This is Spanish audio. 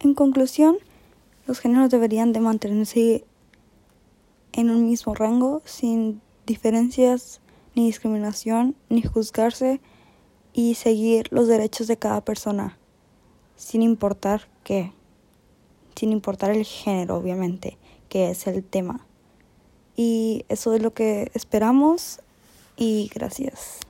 En conclusión, los géneros deberían de mantenerse en un mismo rango, sin diferencias ni discriminación, ni juzgarse y seguir los derechos de cada persona, sin importar qué, sin importar el género, obviamente, que es el tema. Y eso es lo que esperamos y gracias.